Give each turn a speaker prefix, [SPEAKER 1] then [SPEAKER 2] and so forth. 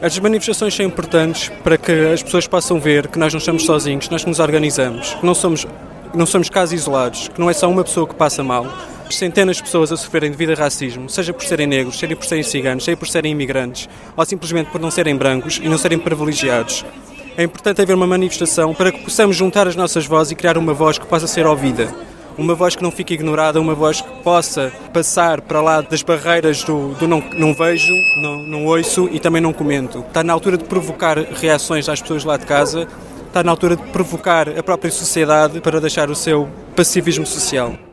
[SPEAKER 1] As manifestações são importantes para que as pessoas possam ver que nós não estamos sozinhos, que nós nos organizamos, que não somos, não somos casos isolados, que não é só uma pessoa que passa mal. Centenas de pessoas a sofrerem devido a racismo, seja por serem negros, seja por serem ciganos, seja por serem imigrantes, ou simplesmente por não serem brancos e não serem privilegiados. É importante haver uma manifestação para que possamos juntar as nossas vozes e criar uma voz que possa ser ouvida uma voz que não fique ignorada, uma voz que possa passar para lá das barreiras do, do não, não vejo, não, não ouço e também não comento. Está na altura de provocar reações às pessoas lá de casa, está na altura de provocar a própria sociedade para deixar o seu passivismo social.